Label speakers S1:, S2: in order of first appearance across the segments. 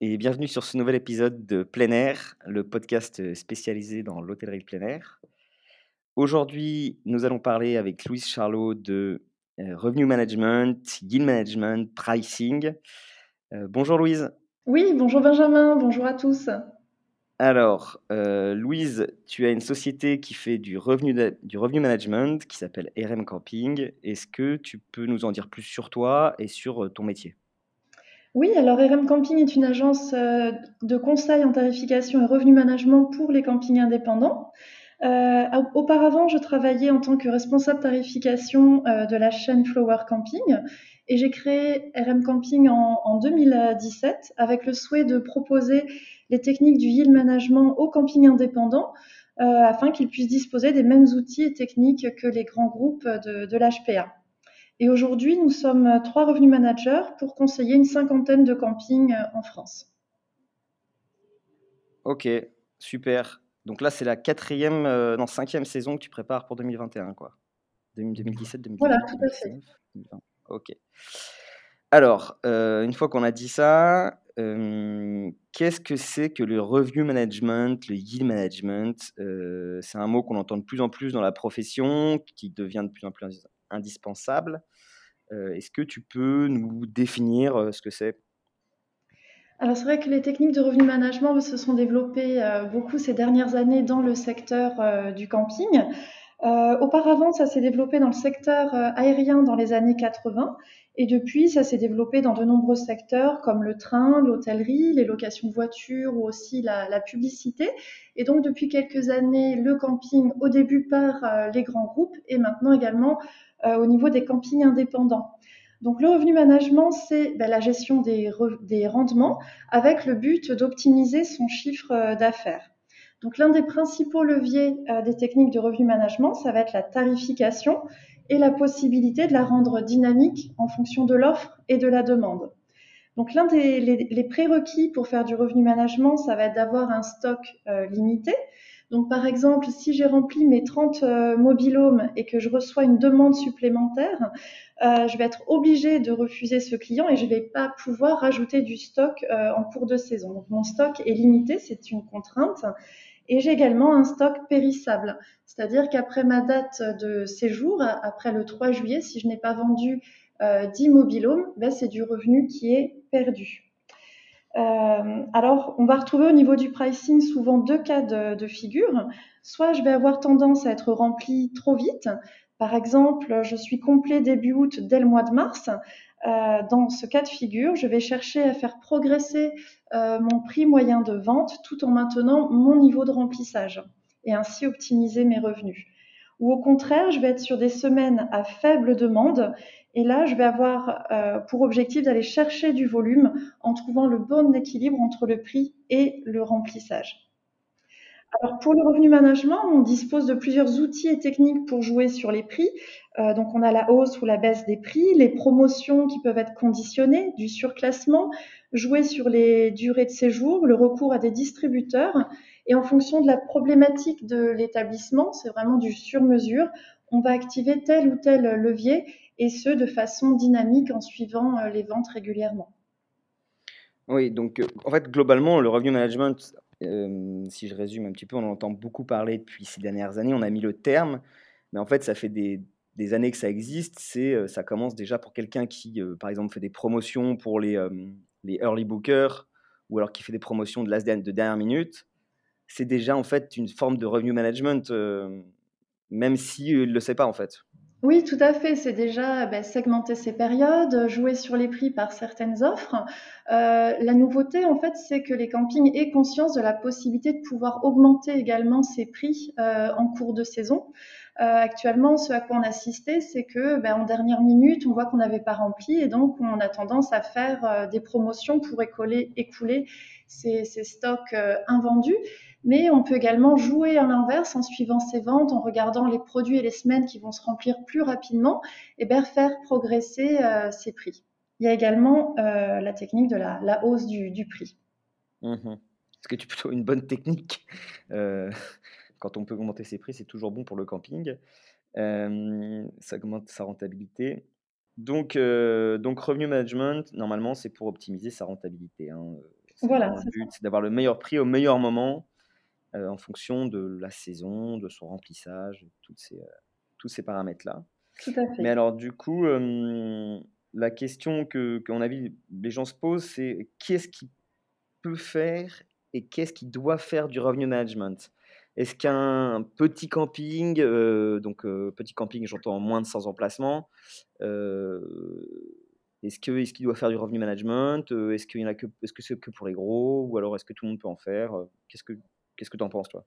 S1: et bienvenue sur ce nouvel épisode de Plein Air, le podcast spécialisé dans l'hôtellerie de plein air. Aujourd'hui, nous allons parler avec Louise Charlot de euh, Revenue Management, Yield Management, Pricing. Euh, bonjour Louise.
S2: Oui, bonjour Benjamin, bonjour à tous.
S1: Alors, euh, Louise, tu as une société qui fait du revenu, du revenu management qui s'appelle RM Camping. Est-ce que tu peux nous en dire plus sur toi et sur ton métier?
S2: Oui, alors RM Camping est une agence euh, de conseil en tarification et revenu management pour les campings indépendants. Euh, auparavant, je travaillais en tant que responsable tarification euh, de la chaîne Flower Camping et j'ai créé RM Camping en, en, 2017 avec le souhait de proposer les techniques du yield management aux campings indépendants afin qu'ils puissent disposer des mêmes outils et techniques que les grands groupes de l'HPA. Et aujourd'hui, nous sommes trois revenus managers pour conseiller une cinquantaine de campings euh, en France.
S1: Ok, super. Donc là, c'est la quatrième, euh, non, cinquième saison que tu prépares pour 2021, quoi. 2017, 2018.
S2: Voilà, tout à fait.
S1: Ok. Alors, euh, une fois qu'on a dit ça, qu'est-ce que c'est que le revenu management, le yield management? C'est un mot qu'on entend de plus en plus dans la profession, qui devient de plus en plus indispensable. Euh, est-ce que tu peux nous définir euh, ce que c'est?
S2: Alors c'est vrai que les techniques de revenu management se sont développées euh, beaucoup ces dernières années dans le secteur du camping. auparavant, ça s'est développé dans le secteur aérien dans les années 80 et depuis, ça s'est développé dans de nombreux secteurs comme le train, l'hôtellerie, les locations de voitures ou aussi la, publicité. Et donc depuis quelques années, le camping au début par les grands groupes et maintenant également au niveau des campings indépendants. Donc le revenu management, c'est ben, la gestion des, des, rendements avec le but d'optimiser son chiffre euh, d'affaires. Donc l'un des principaux leviers euh, des techniques de revenu management, ça va être la tarification et la possibilité de la rendre dynamique en fonction de l'offre et de la demande. Donc l'un des les, prérequis pour faire du revenu management, ça va être d'avoir un stock limité, donc, par exemple, si j'ai rempli mes 30 euh, mobilhomes et que je reçois une demande supplémentaire, euh, je vais être obligée de refuser ce client et je ne vais pas pouvoir rajouter du stock euh, en cours de saison. Donc, mon stock est limité, c'est une contrainte. Et j'ai également un stock périssable, c'est-à-dire qu'après ma date de séjour, après le 3 juillet, si je n'ai pas vendu 10 mobilhomes, ben, c'est du revenu qui est perdu. Euh, alors, on va retrouver au niveau du pricing souvent deux cas de, figure. Soit je vais avoir tendance à être rempli trop vite. Par exemple, je suis complet début août dès le mois de mars. Euh, dans ce cas de figure, je vais chercher à faire progresser euh, mon prix moyen de vente tout en maintenant mon niveau de remplissage et ainsi optimiser mes revenus. Ou au contraire, je vais être sur des semaines à faible demande et là, je vais avoir euh, pour objectif d'aller chercher du volume en trouvant le bon équilibre entre le prix et le remplissage. Alors pour le revenu management, on dispose de plusieurs outils et techniques pour jouer sur les prix. Euh, donc on a la hausse ou la baisse des prix, les promotions qui peuvent être conditionnées, du surclassement, jouer sur les durées de séjour, le recours à des distributeurs. Et en fonction de la problématique de l'établissement, c'est vraiment du sur-mesure, on va activer tel ou tel levier et ce, de façon dynamique en suivant euh, les ventes régulièrement.
S1: Oui, donc euh, en fait, globalement, le revenu management, si je résume un petit peu, on en entend beaucoup parler depuis ces dernières années, on a mis le terme, mais en fait, ça fait des, années que ça existe. C'est, ça commence déjà pour quelqu'un qui, par exemple, fait des promotions pour les, les early bookers ou alors qui fait des promotions de, de dernière minute. C'est déjà en fait une forme de revenu management, même s'il ne le sait pas en fait.
S2: Oui, tout à fait. C'est déjà bah, segmenter ses périodes, jouer sur les prix par certaines offres. Euh, la nouveauté, en fait, c'est que les campings aient conscience de la possibilité de pouvoir augmenter également ces prix euh, en cours de saison. Euh, actuellement, ce à quoi on assistait, c'est que bah, en dernière minute, on voit qu'on n'avait pas rempli et donc on a tendance à faire des promotions pour écouler ces, stocks invendus. Mais on peut également jouer à l'inverse en suivant ces ventes, en regardant les produits et les semaines qui vont se remplir plus rapidement et bien faire progresser ces prix. Il y a également la technique de la, hausse du, prix.
S1: Mmh Est-ce que tu plutôt une bonne technique quand on peut augmenter ses prix, c'est toujours bon pour le camping. ça augmente sa rentabilité. Donc, donc revenu management, normalement, c'est pour optimiser sa rentabilité. Hein.
S2: Voilà, le
S1: but, c'est d'avoir le meilleur prix au meilleur moment en fonction de la saison, de son remplissage, toutes ces, tous ces paramètres-là.
S2: Tout à fait.
S1: Mais alors, du coup, la question que, qu'en avis, les gens se posent, c'est qui est-ce qui peut faire et qu'est-ce qui doit faire du revenu management? Est-ce qu'un petit camping, euh, donc euh, petit camping, j'entends moins de 100 emplacements, euh, est-ce qu'il doit faire du revenu management Est-ce que c'est que pour les gros ou alors est-ce que tout le monde peut en faire Qu'est-ce que tu en penses toi?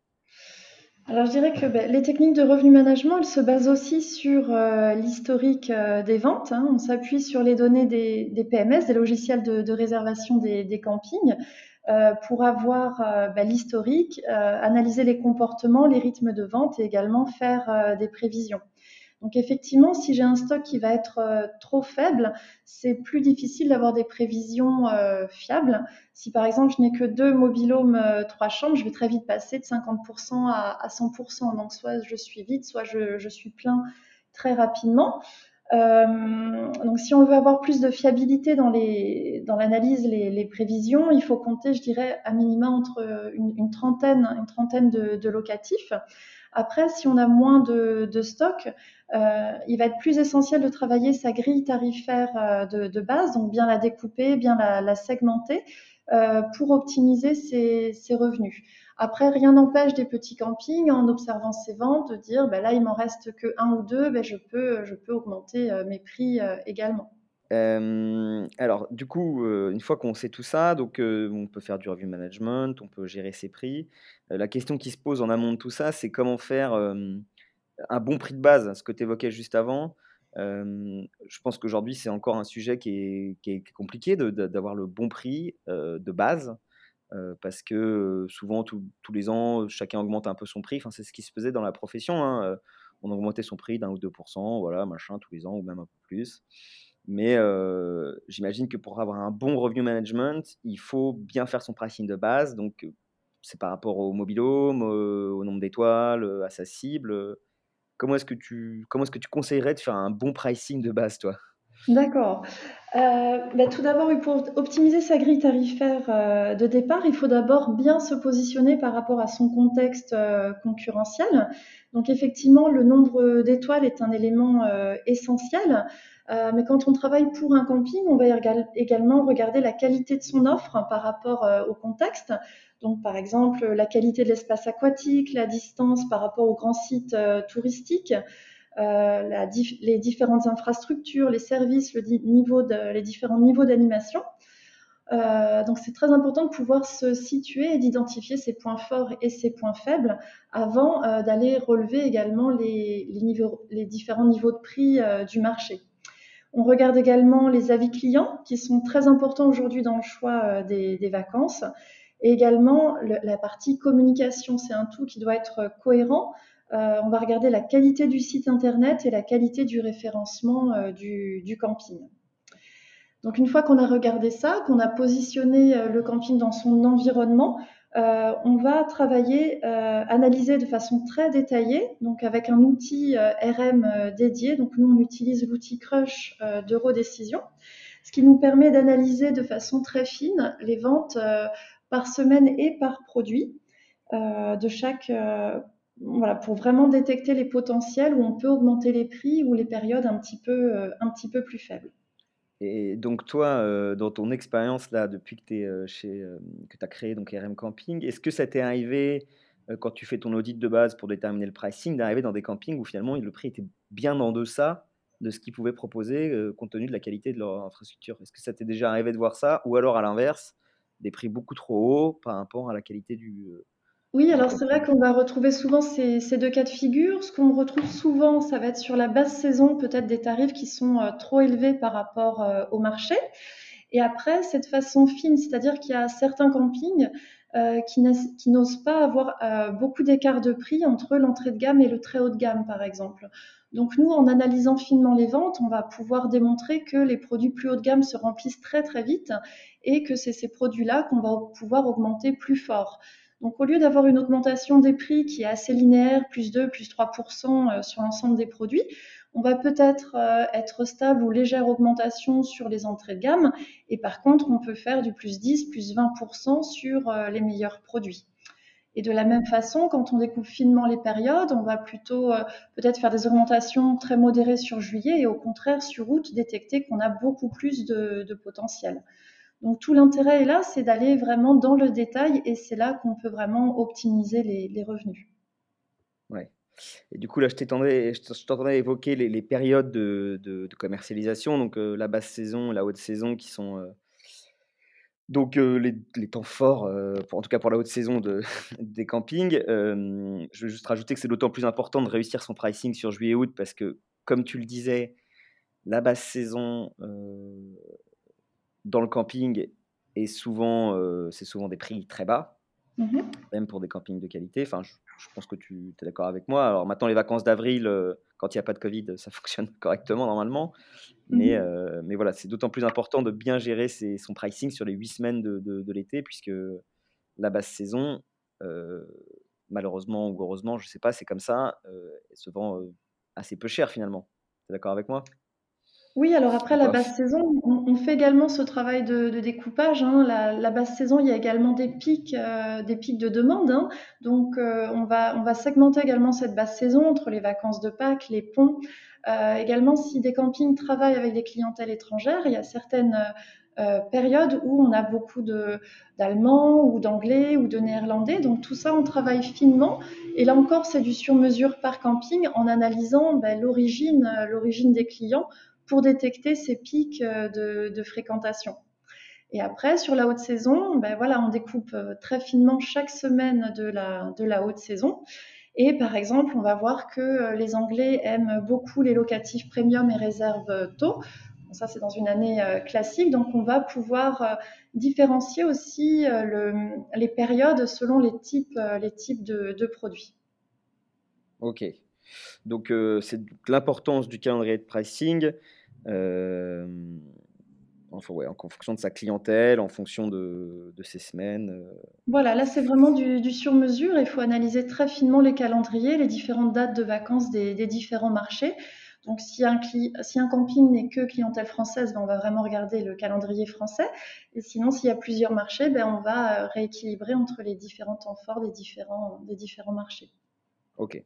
S2: Alors je dirais que ben, les techniques de revenu management, elles se basent aussi sur l'historique des ventes. Hein. On s'appuie sur les données des, PMS, des logiciels de, réservation des campings, euh, pour avoir euh, bah, l'historique, euh, analyser les comportements, les rythmes de vente et également faire des prévisions. Donc effectivement, si j'ai un stock qui va être trop faible, c'est plus difficile d'avoir des prévisions fiables. Si par exemple je n'ai que deux mobilhomes, trois chambres, je vais très vite passer de 50% à, 100%. Donc soit je suis vite, soit je suis plein très rapidement. Euh, donc, si on veut avoir plus de fiabilité dans les dans l'analyse, les, les, prévisions, il faut compter, je dirais, à minima entre une, trentaine, une trentaine de, locatifs. Après, si on a moins de, stock, euh, il va être plus essentiel de travailler sa grille tarifaire euh, de, base, donc bien la découper, bien la, segmenter, pour optimiser ses, ses revenus. Après, rien n'empêche des petits campings, en observant ces ventes, de dire, ben là, il m'en reste que un ou deux, ben je, peux, augmenter euh, mes prix euh, également.
S1: alors, du coup, euh, une fois qu'on sait tout ça, donc on peut faire du review management, on peut gérer ses prix. la question qui se pose en amont de tout ça, c'est comment faire un bon prix de base, ce que tu évoquais juste avant. Je pense qu'aujourd'hui, c'est encore un sujet qui est, qui est compliqué d'avoir le bon prix de base parce que souvent, tous les ans, chacun augmente un peu son prix. Enfin, c'est ce qui se faisait dans la profession. Hein, on augmentait son prix d'un ou deux voilà, machin, tous les ans, ou même un peu plus. Mais j'imagine que pour avoir un bon revenu management, il faut bien faire son pricing de base. Donc, c'est par rapport au mobilhome, au nombre d'étoiles, à sa cible. Comment est-ce que tu comment est-ce que tu conseillerais de faire un bon pricing de base, toi?
S2: D'accord. Euh, bah, tout d'abord, pour optimiser sa grille tarifaire euh, de départ, il faut d'abord bien se positionner par rapport à son contexte euh, concurrentiel. Donc effectivement, le nombre d'étoiles est un élément essentiel. mais quand on travaille pour un camping, on va également regarder la qualité de son offre par rapport au contexte. Donc par exemple, la qualité de l'espace aquatique, la distance par rapport aux grands sites touristiques. Euh, les différentes infrastructures, les services, les différents niveaux d'animation. Euh, donc c'est très important de pouvoir se situer et d'identifier ses points forts et ses points faibles avant euh, d'aller relever également les, différents niveaux de prix du marché. On regarde également les avis clients qui sont très importants aujourd'hui dans le choix des, vacances. Et également la partie communication, c'est un tout qui doit être cohérent euh, on va regarder la qualité du site internet et la qualité du référencement euh, du, camping. Donc une fois qu'on a regardé ça, qu'on a positionné euh, le camping dans son environnement, on va travailler, analyser de façon très détaillée, donc avec un outil RM dédié. Donc nous, on utilise l'outil Crush d'Eurodécision, ce qui nous permet d'analyser de façon très fine les ventes par semaine et par produit de chaque voilà, pour vraiment détecter les potentiels où on peut augmenter les prix ou les périodes un petit peu, euh, un petit peu plus faibles.
S1: Et donc toi, euh, dans ton expérience là, depuis que tu euh, as créé donc RM Camping, est-ce que ça t'est arrivé quand tu fais ton audit de base pour déterminer le pricing, d'arriver dans des campings où finalement le prix était bien en deçà de ce qu'ils pouvaient proposer compte tenu de la qualité de leur infrastructure? Est-ce que ça t'est déjà arrivé de voir ça? Ou alors à l'inverse, des prix beaucoup trop hauts par rapport à la qualité du,
S2: oui, alors c'est vrai qu'on va retrouver souvent ces, deux cas de figure. Ce qu'on retrouve souvent, ça va être sur la basse saison, peut-être des tarifs qui sont euh, trop élevés par rapport euh, au marché. Et après, cette façon fine, c'est-à-dire qu'il y a certains campings euh, qui n'osent pas avoir euh, beaucoup d'écart de prix entre l'entrée de gamme et le très haut de gamme, par exemple. Donc nous, en analysant finement les ventes, on va pouvoir démontrer que les produits plus haut de gamme se remplissent très très vite et que c'est ces produits-là qu'on va pouvoir augmenter plus fort. Donc au lieu d'avoir une augmentation des prix qui est assez linéaire, plus 2, plus 3% euh, sur l'ensemble des produits, on va peut-être euh, être stable ou légère augmentation sur les entrées de gamme. Et par contre, on peut faire du plus 10, plus 20% sur euh, les meilleurs produits. Et de la même façon, quand on découpe finement les périodes, on va plutôt peut-être faire des augmentations très modérées sur juillet et au contraire sur août détecter qu'on a beaucoup plus de, potentiel. Donc tout l'intérêt est là, c'est d'aller vraiment dans le détail et c'est là qu'on peut vraiment optimiser les, revenus.
S1: Ouais. Et du coup, là, je t'entendais évoquer les, périodes de, commercialisation, donc euh, la basse saison, la haute saison, qui sont euh, donc euh, les, temps forts, en tout cas pour la haute saison de, des campings. je veux juste rajouter que c'est d'autant plus important de réussir son pricing sur juillet-août parce que, comme tu le disais, la basse saison, dans le camping, et souvent, c'est souvent des prix très bas, mmh même pour des campings de qualité. Enfin, je, pense que tu es d'accord avec moi. Alors maintenant, les vacances d'avril, euh, quand il n'y a pas de Covid, ça fonctionne correctement normalement. Mais, mmh euh, mais voilà, c'est d'autant plus important de bien gérer son pricing sur les huit semaines de, de, l'été, puisque la basse saison, malheureusement ou heureusement, je ne sais pas, c'est comme ça, se vend assez peu cher finalement. Tu es d'accord avec moi?
S2: Oui, alors après la basse saison, on, fait également ce travail de, découpage. Hein. La, basse saison, il y a également des pics, euh, des pics de demande. Hein. Donc, euh, on, va, on va segmenter également cette basse saison entre les vacances de Pâques, les ponts. Euh, également, si des campings travaillent avec des clientèles étrangères, il y a certaines périodes où on a beaucoup d'Allemands ou d'Anglais ou de Néerlandais. Donc, tout ça, on travaille finement. Et là encore, c'est du sur-mesure par camping en analysant ben, l'origine, l'origine des clients pour détecter ces pics euh, de, fréquentation. Et après, sur la haute saison, ben voilà, on découpe euh, très finement chaque semaine de la, de la haute saison. Et par exemple, on va voir que euh, les Anglais aiment beaucoup les locatifs premium et réserve tôt. ça, c'est dans une année classique. Donc, on va pouvoir différencier aussi les périodes selon les types, les types de, produits.
S1: OK. Donc, c'est l'importance du calendrier de pricing. Euh, en, fonction de sa clientèle, en fonction de, ses semaines. Euh.
S2: Voilà, là c'est vraiment du, sur-mesure. Il faut analyser très finement les calendriers, les différentes dates de vacances des, différents marchés. Donc si un, si un camping n'est que clientèle française, ben, on va vraiment regarder le calendrier français. Et sinon, s'il y a plusieurs marchés, ben, on va euh, rééquilibrer entre les différents temps forts des différents, des différents marchés.
S1: Ok.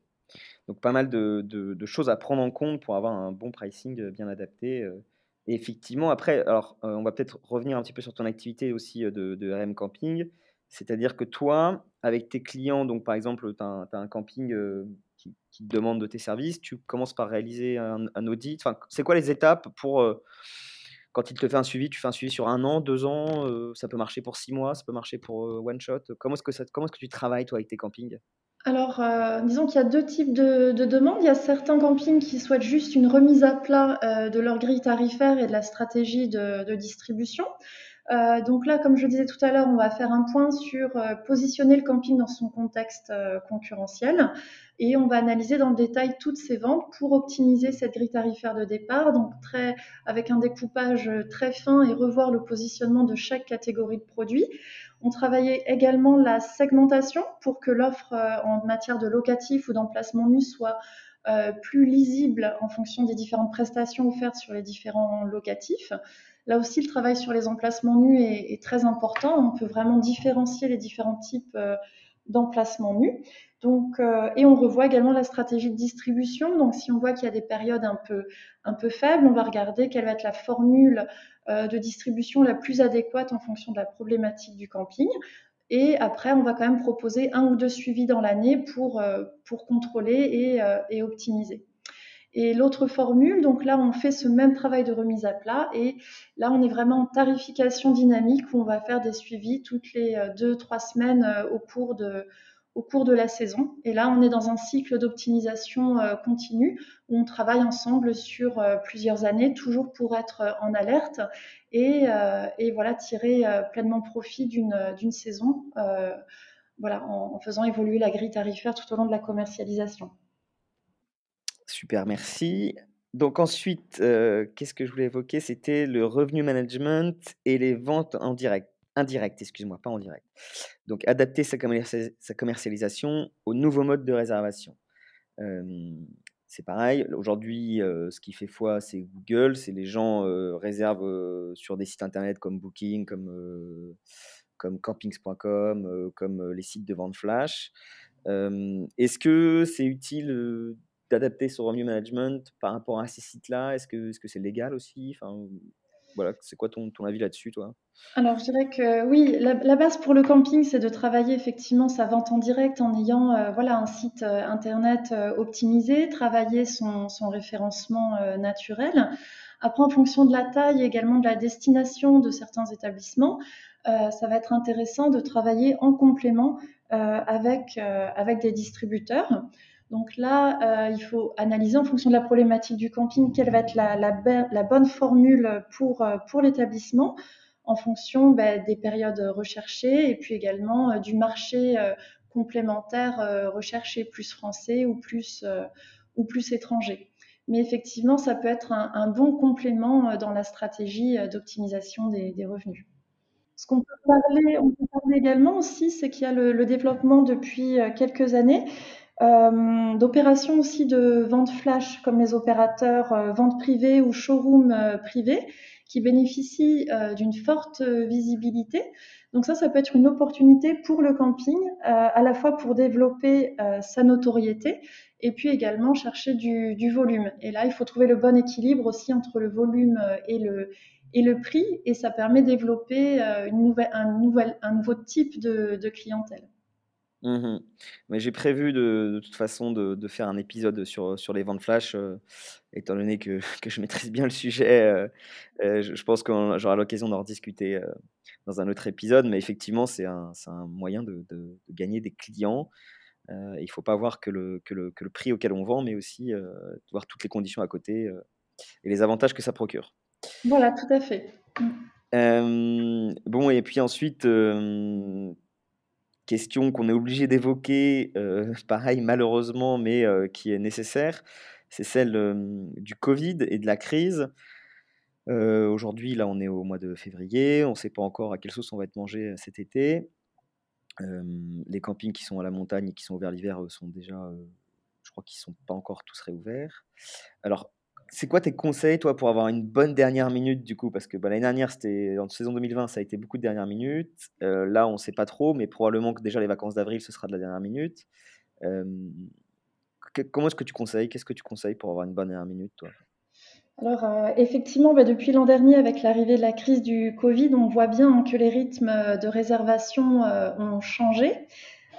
S1: Donc pas mal de, choses à prendre en compte pour avoir un bon pricing euh, bien adapté. Euh. Et effectivement, après, alors euh, on va peut-être revenir un petit peu sur ton activité aussi de, RM Camping. C'est-à-dire que toi, avec tes clients, donc par exemple, tu as, un camping qui, te demande de tes services, tu commences par réaliser un, audit. C'est quoi les étapes pour quand il te fait un suivi, tu fais un suivi sur un an, deux ans, ça peut marcher pour six mois, ça peut marcher pour one shot? Comment est-ce que, comment est-ce que tu travailles toi avec tes campings?
S2: Alors, euh, disons qu'il y a deux types de, demandes. Il y a certains campings qui souhaitent juste une remise à plat euh, de leur grille tarifaire et de la stratégie de, distribution. Euh, donc là, comme je disais tout à l'heure, on va faire un point sur positionner le camping dans son contexte concurrentiel et on va analyser dans le détail toutes ces ventes pour optimiser cette grille tarifaire de départ, donc très, avec un découpage très fin et revoir le positionnement de chaque catégorie de produits. On travaillait également la segmentation pour que l'offre euh, en matière de locatif ou d'emplacement nu soit euh, plus lisible en fonction des différentes prestations offertes sur les différents locatifs. Là aussi, le travail sur les emplacements nus est, très important. On peut vraiment différencier les différents types euh, d'emplacements nus. Donc, et on revoit également la stratégie de distribution. Donc, si on voit qu'il y a des périodes un peu, un peu faibles, on va regarder quelle va être la formule euh, de distribution la plus adéquate en fonction de la problématique du camping. Et après, on va quand même proposer un ou deux suivis dans l'année pour, euh, pour contrôler et, euh, et optimiser. Et l'autre formule, donc là, on fait ce même travail de remise à plat et là, on est vraiment en tarification dynamique où on va faire des suivis toutes les deux, trois semaines au cours de, au cours de la saison. Et là, on est dans un cycle d'optimisation continue où on travaille ensemble sur plusieurs années, toujours pour être en alerte et, voilà, tirer pleinement profit d'une saison voilà, en, faisant évoluer la grille tarifaire tout au long de la commercialisation.
S1: Super, merci. Donc ensuite, euh, qu'est-ce que je voulais évoquer? C'était le revenu management et les ventes en direct. Indirect, excuse-moi, pas en direct. Donc adapter sa, commercialisation au nouveau mode de réservation. c'est pareil, aujourd'hui, euh, ce qui fait foi, c'est Google. C'est les gens euh, réservent sur des sites internet comme Booking, comme, comme campings.com, comme les sites de vente flash. Est-ce que c'est utile d'adapter son revenu management par rapport à ces sites-là? Est-ce que c'est -ce c'est légal aussi? Enfin, voilà, C'est quoi ton, avis là-dessus, toi?
S2: Alors, je dirais que oui, la, base pour le camping, c'est de travailler effectivement sa vente en direct en ayant euh, voilà, un site euh, internet euh, optimisé, travailler son, référencement naturel. Après, en fonction de la taille également de la destination de certains établissements, ça va être intéressant de travailler en complément avec des distributeurs. Donc là, euh, il faut analyser en fonction de la problématique du camping quelle va être la, bonne formule pour, euh, pour l'établissement en fonction ben, des périodes recherchées et puis également euh, du marché complémentaire recherché plus français ou plus, étranger. Mais effectivement, ça peut être un, bon complément dans la stratégie d'optimisation des, revenus. Ce qu'on peut parler, peut parler également aussi, c'est qu'il y a le, développement depuis quelques années euh, d'opérations aussi de vente flash comme les opérateurs euh, vente privée ou showroom euh, qui bénéficient d'une forte visibilité. Donc ça, ça peut être une opportunité pour le camping, à la fois pour développer sa notoriété et puis également chercher du, volume. Et là, il faut trouver le bon équilibre aussi entre le volume et le, et le prix, et ça permet de développer une nouvelle, un, nouvel, un nouveau type de clientèle.
S1: Mmh Mais j'ai prévu de, toute façon de, faire un épisode sur, sur les ventes flash, euh, étant donné que, que, je maîtrise bien le sujet. Euh, euh, je, pense que j'aurai l'occasion d'en rediscuter dans un autre épisode. Mais effectivement, c'est un, un, moyen de, de, gagner des clients. il ne faut pas voir que le, que, le, que le, prix auquel on vend, mais aussi voir toutes les conditions à côté et les avantages que ça procure.
S2: Voilà, tout à fait.
S1: Mmh. bon, et puis ensuite question qu'on est obligé d'évoquer, euh, pareil malheureusement, mais euh, qui est nécessaire, c'est celle du Covid et de la crise. Euh, aujourd'hui, là, on est au mois de février, on ne sait pas encore à quelle sauce on va être mangé cet été. les campings qui sont à la montagne et qui sont ouverts l'hiver sont déjà, je crois qu'ils ne sont pas encore tous réouverts. Alors, c'est quoi tes conseils, toi, pour avoir une bonne dernière minute, du coup? Parce que bah, l'année dernière, c'était en saison 2020, ça a été beaucoup de dernières minutes. Euh, là, on ne sait pas trop, mais probablement que déjà les vacances d'avril, ce sera de la dernière minute. comment est-ce que tu conseilles? Qu'est-ce que tu conseilles pour avoir une bonne dernière minute, toi?
S2: Alors euh, effectivement, bah, depuis l'an dernier, avec l'arrivée de la crise du Covid, on voit bien que les rythmes de réservation euh, ont changé.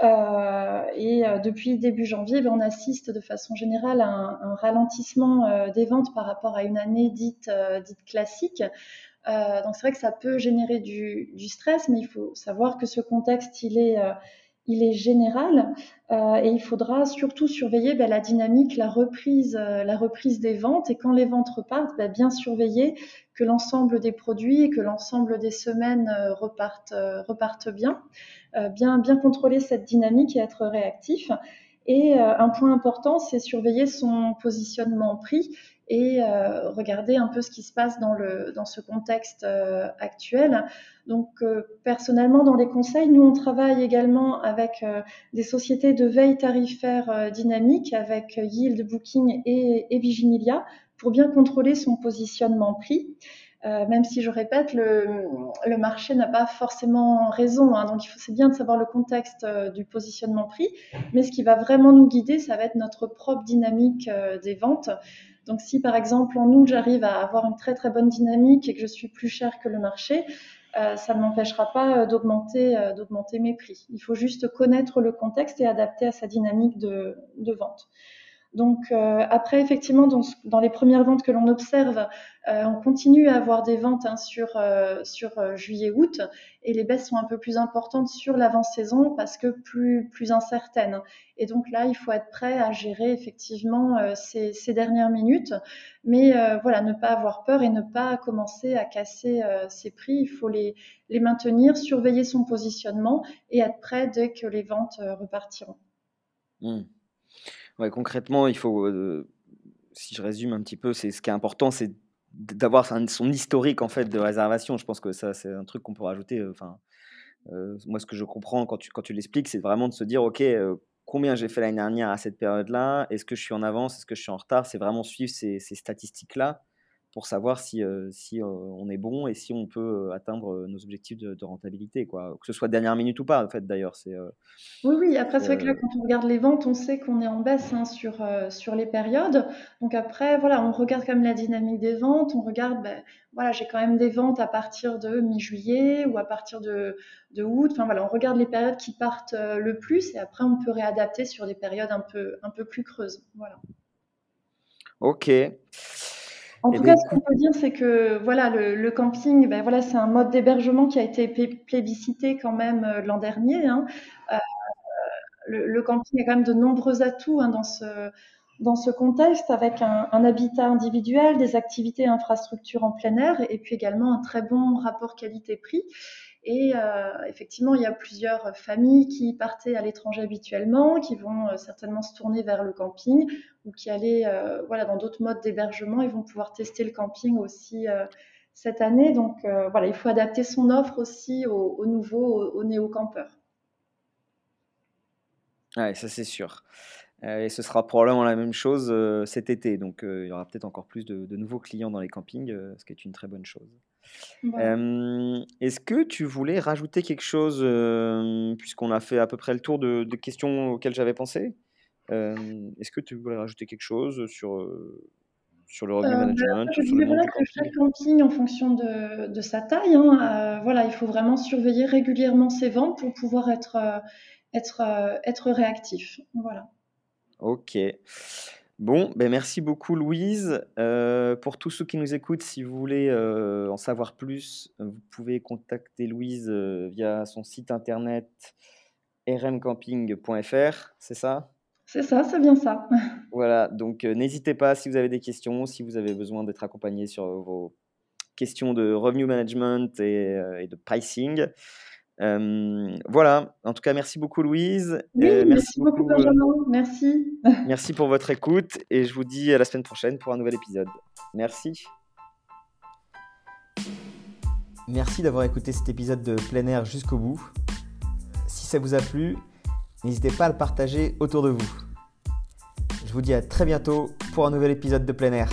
S2: Euh, et euh, depuis début janvier, ben, on assiste de façon générale à un, ralentissement euh, des ventes par rapport à une année dite, dite classique. donc c'est vrai que ça peut générer du, du, stress, mais il faut savoir que ce contexte, il est il est général euh, et il faudra surtout surveiller ben, la dynamique, la reprise, euh, la reprise des ventes. Et quand les ventes repartent, ben, bien surveiller que l'ensemble des produits et que l'ensemble des semaines euh, repartent, repartent bien. bien. Bien contrôler cette dynamique et être réactif. Et un point important, c'est surveiller son positionnement prix et euh, regarder un peu ce qui se passe dans, le, dans ce contexte euh, actuel. Donc euh, personnellement, dans les conseils, nous, on travaille également avec des sociétés de veille tarifaire dynamique, avec Yield Booking et, et Vigimilia, pour bien contrôler son positionnement prix. Même si je répète, le, le marché n'a pas forcément raison. Hein, donc, c'est bien de savoir le contexte du positionnement prix. Mais ce qui va vraiment nous guider, ça va être notre propre dynamique des ventes. Donc si par exemple en août j'arrive à avoir une très très bonne dynamique et que je suis plus cher que le marché, euh, ça ne m'empêchera pas euh, d'augmenter euh, d'augmenter mes prix. Il faut juste connaître le contexte et adapter à sa dynamique de, de vente. Donc après, effectivement, dans, les premières ventes que l'on observe, on continue à avoir des ventes hein, sur, sur juillet-août et les baisses sont un peu plus importantes sur l'avant-saison parce que plus, plus incertaines. Et donc là, il faut être prêt à gérer effectivement ces, ces, dernières minutes. Mais voilà, ne pas avoir peur et ne pas commencer à casser ses prix. Il faut les, les maintenir, surveiller son positionnement et être prêt dès que les ventes repartiront.
S1: Mmh. Concrètement, il faut, si je résume un petit peu, c'est ce qui est important, c'est d'avoir son historique en fait de réservation. Je pense que ça, c'est un truc qu'on peut rajouter. Enfin, moi, ce que je comprends quand tu, quand tu l'expliques, c'est vraiment de se dire, ok, combien j'ai fait l'année dernière à cette période-là? Est-ce que je suis en avance? Est-ce que je suis en retard? C'est vraiment suivre ces statistiques-là pour savoir si, si on est bon et si on peut atteindre nos objectifs de, rentabilité, quoi. que ce soit dernière minute ou pas, en fait, d'ailleurs. C'est,
S2: oui, oui, après, c'est vrai que là, quand on regarde les ventes, on sait qu'on est en baisse hein, sur, sur les périodes. Donc après, voilà, on regarde quand même la dynamique des ventes, on regarde, ben, voilà, j'ai quand même des ventes à partir de mi-juillet ou à partir de, de août. Enfin voilà, on regarde les périodes qui partent le plus et après, on peut réadapter sur des périodes un peu, un peu plus creuses. Voilà.
S1: Ok.
S2: En tout cas, ce qu'on peut dire, c'est que voilà, le, camping, ben voilà, c'est un mode d'hébergement qui a été plébiscité quand même euh, l'an dernier. Hein. Euh, le, camping a quand même de nombreux atouts hein, dans ce dans ce contexte, avec un, un, habitat individuel, des activités et infrastructures en plein air, et puis également un très bon rapport qualité-prix. Et euh, effectivement, il y a plusieurs familles qui partaient à l'étranger habituellement, qui vont euh, certainement se tourner vers le camping ou qui allaient euh, voilà, dans d'autres modes d'hébergement et vont pouvoir tester le camping aussi cette année. Donc voilà, il faut adapter son offre aussi aux, aux nouveaux, aux, néo-campeurs.
S1: Ouais, ça c'est sûr. et ce sera probablement la même chose cet été. Donc il y aura peut-être encore plus de, nouveaux clients dans les campings, ce qui est une très bonne chose. Est-ce que tu voulais rajouter quelque chose, puisqu'on a fait à peu près le tour de, questions auxquelles j'avais pensé? Est-ce que tu voulais rajouter quelque chose sur, sur le revenu euh, management
S2: Je dirais que chaque camping, en fonction de, de sa taille, hein, voilà, il faut vraiment surveiller régulièrement ses ventes pour pouvoir être, être, être réactif. Voilà.
S1: Ok. Bon, ben merci beaucoup Louise. Euh, pour tous ceux qui nous écoutent, si vous voulez euh, en savoir plus, vous pouvez contacter Louise euh, via son site internet rmcamping.fr, c'est ça?
S2: C'est ça, c'est bien ça.
S1: Voilà, donc n'hésitez pas si vous avez des questions, si vous avez besoin d'être accompagné sur vos questions de revenue management et de pricing voilà, en tout cas, merci beaucoup Louise.
S2: merci, beaucoup Benjamin, merci.
S1: merci pour votre écoute et je vous dis à la semaine prochaine pour un nouvel épisode. Merci. Merci d'avoir écouté cet épisode de plein air jusqu'au bout. Si ça vous a plu, n'hésitez pas à le partager autour de vous. Je vous dis à très bientôt pour un nouvel épisode de plein air.